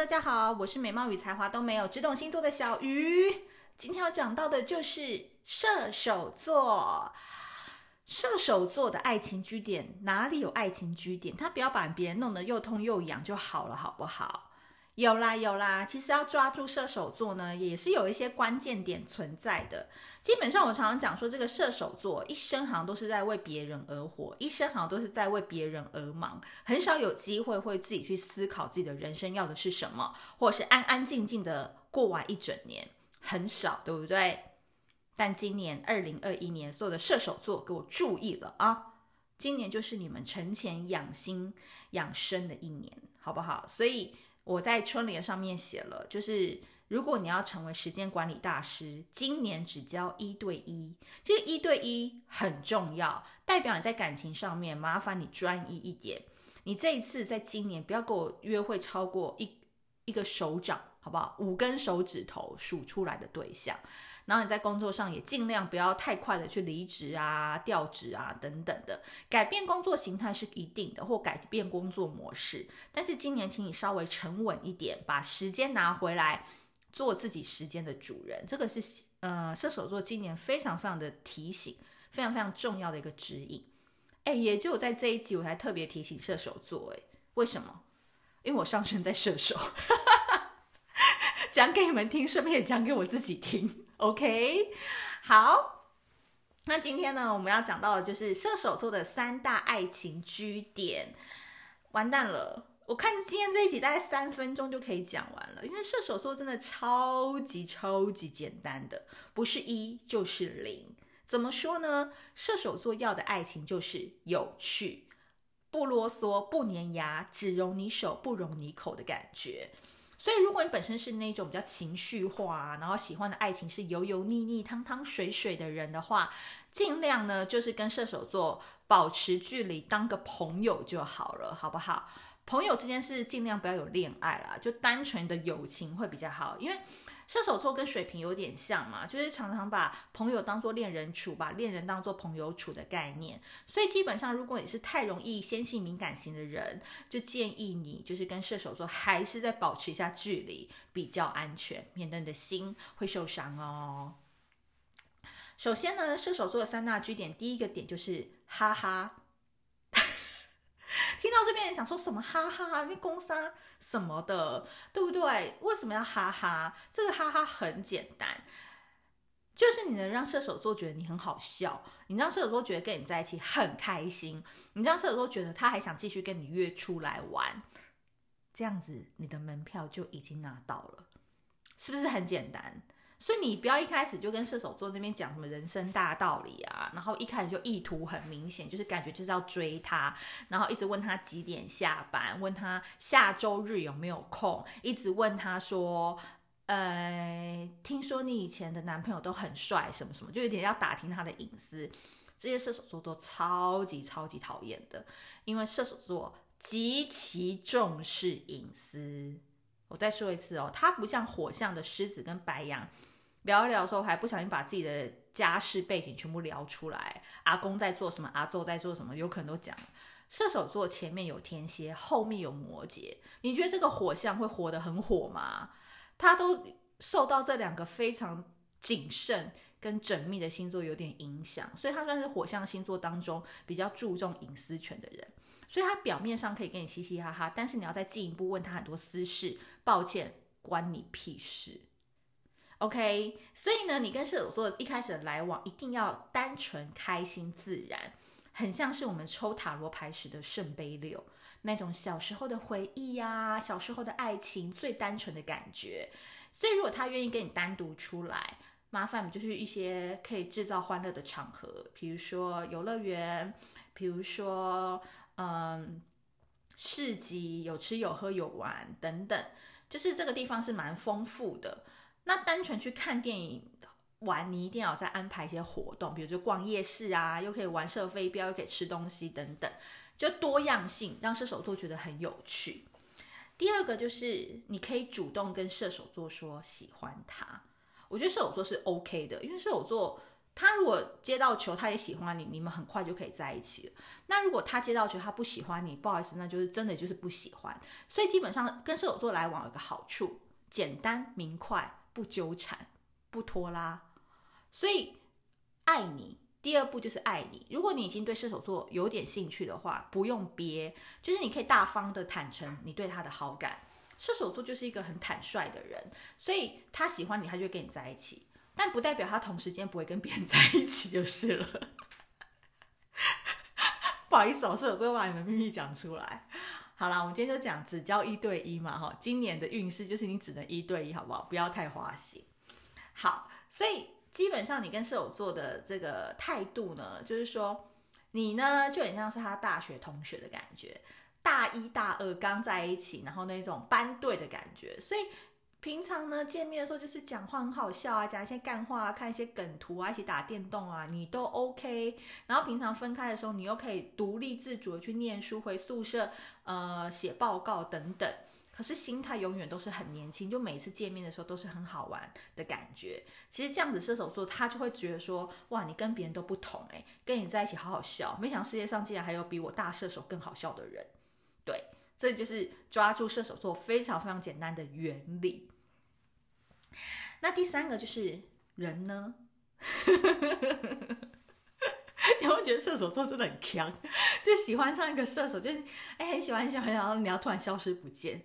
大家好，我是美貌与才华都没有，只懂星座的小鱼。今天要讲到的就是射手座。射手座的爱情据点哪里有爱情据点？他不要把别人弄得又痛又痒就好了，好不好？有啦有啦，其实要抓住射手座呢，也是有一些关键点存在的。基本上我常常讲说，这个射手座一生好像都是在为别人而活，一生好像都是在为别人而忙，很少有机会会自己去思考自己的人生要的是什么，或是安安静静的过完一整年，很少，对不对？但今年二零二一年，所有的射手座给我注意了啊！今年就是你们沉潜养心养生的一年，好不好？所以我在春联上面写了，就是如果你要成为时间管理大师，今年只教一对一。这个一对一很重要，代表你在感情上面麻烦你专一一点。你这一次在今年不要跟我约会超过一一个手掌，好不好？五根手指头数出来的对象。然后你在工作上也尽量不要太快的去离职啊、调职啊等等的，改变工作形态是一定的，或改变工作模式。但是今年，请你稍微沉稳一点，把时间拿回来，做自己时间的主人。这个是呃射手座今年非常非常的提醒，非常非常重要的一个指引。哎，也就在这一集，我才特别提醒射手座，哎，为什么？因为我上升在射手，讲给你们听，顺便也讲给我自己听。OK，好，那今天呢，我们要讲到的就是射手座的三大爱情据点。完蛋了，我看今天这一集大概三分钟就可以讲完了，因为射手座真的超级超级简单的，不是一就是零。怎么说呢？射手座要的爱情就是有趣，不啰嗦，不粘牙，只容你手，不容你口的感觉。所以，如果你本身是那种比较情绪化，然后喜欢的爱情是油油腻腻、汤汤水水的人的话，尽量呢就是跟射手座保持距离，当个朋友就好了，好不好？朋友之间是尽量不要有恋爱啦，就单纯的友情会比较好，因为。射手座跟水瓶有点像嘛，就是常常把朋友当作恋人处，把恋人当作朋友处的概念。所以基本上，如果你是太容易纤细敏感型的人，就建议你就是跟射手座还是再保持一下距离比较安全，免得你的心会受伤哦。首先呢，射手座的三大据点，第一个点就是哈哈。听到这边人想说什么哈哈，因为攻杀什么的，对不对？为什么要哈哈？这个哈哈很简单，就是你能让射手座觉得你很好笑，你让射手座觉得跟你在一起很开心，你让射手座觉得他还想继续跟你约出来玩，这样子你的门票就已经拿到了，是不是很简单？所以你不要一开始就跟射手座那边讲什么人生大道理啊，然后一开始就意图很明显，就是感觉就是要追他，然后一直问他几点下班，问他下周日有没有空，一直问他说，呃，听说你以前的男朋友都很帅，什么什么，就有点要打听他的隐私。这些射手座都超级超级讨厌的，因为射手座极其重视隐私。我再说一次哦，他不像火象的狮子跟白羊。聊一聊的时候，还不小心把自己的家世背景全部聊出来。阿公在做什么？阿宙在做什么？有可能都讲。射手座前面有天蝎，后面有摩羯。你觉得这个火象会活得很火吗？他都受到这两个非常谨慎跟缜密的星座有点影响，所以他算是火象星座当中比较注重隐私权的人。所以他表面上可以跟你嘻嘻哈哈，但是你要再进一步问他很多私事，抱歉，关你屁事。OK，所以呢，你跟射手座一开始的来往一定要单纯、开心、自然，很像是我们抽塔罗牌时的圣杯六那种小时候的回忆呀、小时候的爱情最单纯的感觉。所以，如果他愿意跟你单独出来，麻烦就是一些可以制造欢乐的场合，比如说游乐园，比如说嗯市集，有吃有喝有玩等等，就是这个地方是蛮丰富的。那单纯去看电影玩，你一定要再安排一些活动，比如说逛夜市啊，又可以玩射飞镖，又可以吃东西等等，就多样性让射手座觉得很有趣。第二个就是你可以主动跟射手座说喜欢他，我觉得射手座是 OK 的，因为射手座他如果接到球，他也喜欢你，你们很快就可以在一起了。那如果他接到球，他不喜欢你，不好意思，那就是真的就是不喜欢。所以基本上跟射手座来往有个好处，简单明快，不纠缠，不拖拉。所以爱你，第二步就是爱你。如果你已经对射手座有点兴趣的话，不用憋，就是你可以大方的坦诚你对他的好感。射手座就是一个很坦率的人，所以他喜欢你，他就会跟你在一起。但不代表他同时间不会跟别人在一起就是了。不好意思，我射手座把你的秘密讲出来。好啦，我们今天就讲只交一对一嘛，哈，今年的运势就是你只能一对一，好不好？不要太花心。好，所以基本上你跟射手座的这个态度呢，就是说你呢就很像是他大学同学的感觉。大一、大二刚在一起，然后那种班队的感觉，所以平常呢见面的时候就是讲话很好笑啊，讲一些干话啊，看一些梗图啊，一起打电动啊，你都 OK。然后平常分开的时候，你又可以独立自主的去念书、回宿舍、呃写报告等等。可是心态永远都是很年轻，就每次见面的时候都是很好玩的感觉。其实这样子射手座他就会觉得说，哇，你跟别人都不同诶，跟你在一起好好笑。没想到世界上竟然还有比我大射手更好笑的人。对，这就是抓住射手座非常非常简单的原理。那第三个就是人呢？你会觉得射手座真的很强，就喜欢上一个射手，就是哎很喜欢很喜欢，然后你要突然消失不见，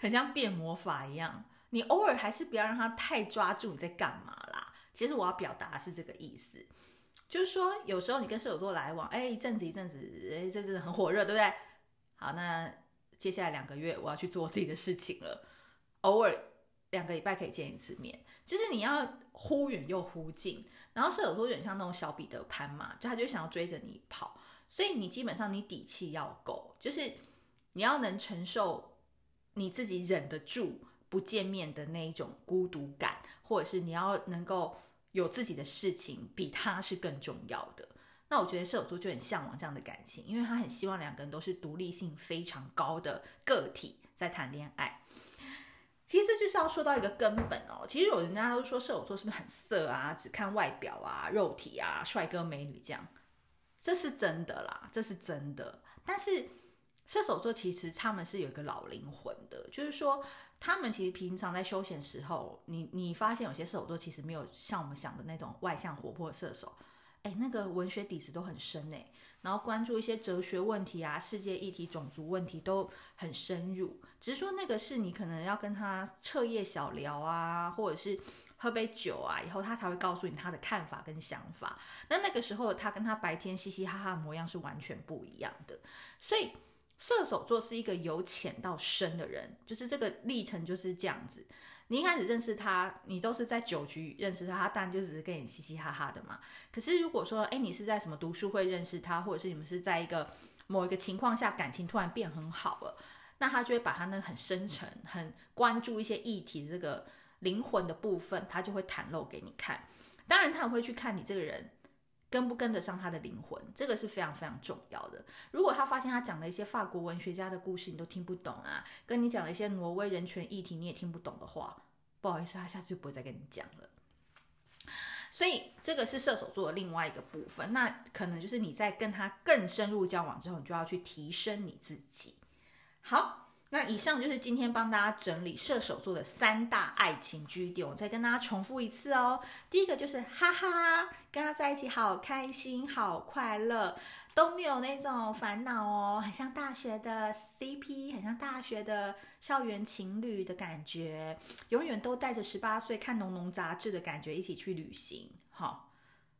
很像变魔法一样。你偶尔还是不要让他太抓住你在干嘛啦。其实我要表达的是这个意思，就是说有时候你跟射手座来往，哎一阵子一阵子，哎这阵子很火热，对不对？好，那接下来两个月我要去做自己的事情了。偶尔两个礼拜可以见一次面，就是你要忽远又忽近。然后射手座有点像那种小彼得潘嘛，就他就想要追着你跑，所以你基本上你底气要够，就是你要能承受你自己忍得住不见面的那一种孤独感，或者是你要能够有自己的事情，比他是更重要的。那我觉得射手座就很向往这样的感情，因为他很希望两个人都是独立性非常高的个体在谈恋爱。其实就是要说到一个根本哦。其实有人家都说射手座是不是很色啊，只看外表啊、肉体啊、帅哥美女这样，这是真的啦，这是真的。但是射手座其实他们是有一个老灵魂的，就是说他们其实平常在休闲时候，你你发现有些射手座其实没有像我们想的那种外向活泼射手。哎，那个文学底子都很深哎，然后关注一些哲学问题啊、世界议题、种族问题都很深入。只是说那个是你可能要跟他彻夜小聊啊，或者是喝杯酒啊，以后他才会告诉你他的看法跟想法。那那个时候他跟他白天嘻嘻哈哈的模样是完全不一样的。所以射手座是一个由浅到深的人，就是这个历程就是这样子。你一开始认识他，你都是在酒局认识他，他当然就只是跟你嘻嘻哈哈的嘛。可是如果说，哎，你是在什么读书会认识他，或者是你们是在一个某一个情况下感情突然变很好了，那他就会把他那很深沉、很关注一些议题的这个灵魂的部分，他就会袒露给你看。当然，他也会去看你这个人。跟不跟得上他的灵魂，这个是非常非常重要的。如果他发现他讲了一些法国文学家的故事，你都听不懂啊，跟你讲了一些挪威人权议题，你也听不懂的话，不好意思，他下次就不会再跟你讲了。所以这个是射手座的另外一个部分，那可能就是你在跟他更深入交往之后，你就要去提升你自己。好。那以上就是今天帮大家整理射手座的三大爱情据点，我再跟大家重复一次哦。第一个就是哈哈，跟他在一起好开心、好快乐，都没有那种烦恼哦，很像大学的 CP，很像大学的校园情侣的感觉，永远都带着十八岁看浓浓杂志的感觉一起去旅行。好，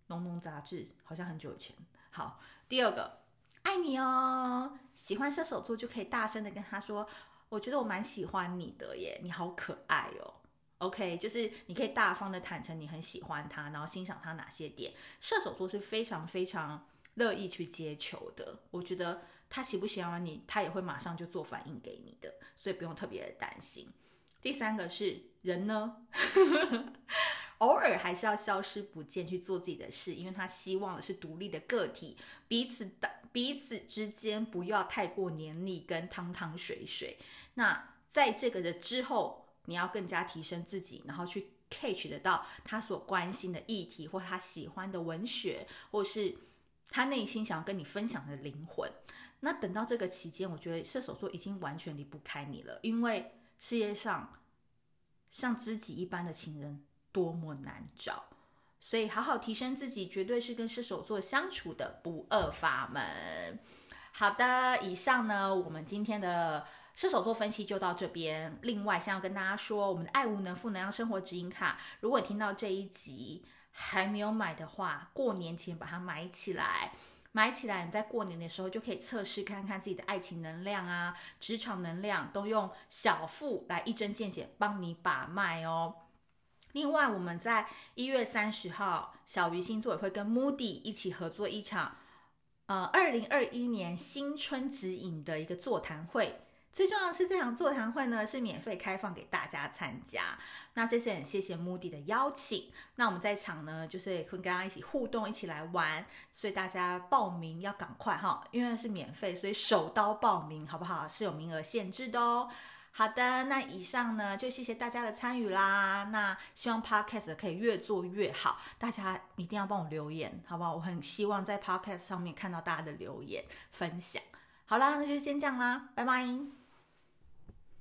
浓浓杂志好像很久以前。好，第二个。爱你哦，喜欢射手座就可以大声的跟他说，我觉得我蛮喜欢你的耶，你好可爱哦。OK，就是你可以大方的坦诚你很喜欢他，然后欣赏他哪些点。射手座是非常非常乐意去接球的，我觉得他喜不喜欢你，他也会马上就做反应给你的，所以不用特别的担心。第三个是人呢？偶尔还是要消失不见去做自己的事，因为他希望的是独立的个体，彼此的彼此之间不要太过黏腻跟汤汤水水。那在这个的之后，你要更加提升自己，然后去 catch 得到他所关心的议题，或他喜欢的文学，或是他内心想要跟你分享的灵魂。那等到这个期间，我觉得射手座已经完全离不开你了，因为世界上像知己一般的情人多么难找，所以好好提升自己，绝对是跟射手座相处的不二法门。好的，以上呢，我们今天的射手座分析就到这边。另外，想要跟大家说，我们的爱无能负能量生活指引卡，如果你听到这一集还没有买的话，过年前把它买起来。买起来，你在过年的时候就可以测试看看自己的爱情能量啊，职场能量，都用小腹来一针见血帮你把脉哦。另外，我们在一月三十号，小鱼星座也会跟 Moody 一起合作一场，呃，二零二一年新春指引的一个座谈会。最重要是，这场座谈会呢是免费开放给大家参加。那这次很谢谢 Moody 的邀请。那我们在场呢，就是会跟大家一起互动，一起来玩。所以大家报名要赶快哈，因为是免费，所以手刀报名好不好？是有名额限制的哦。好的，那以上呢就谢谢大家的参与啦。那希望 Podcast 可以越做越好，大家一定要帮我留言，好不好？我很希望在 Podcast 上面看到大家的留言分享。好啦，那就先这样啦，拜拜。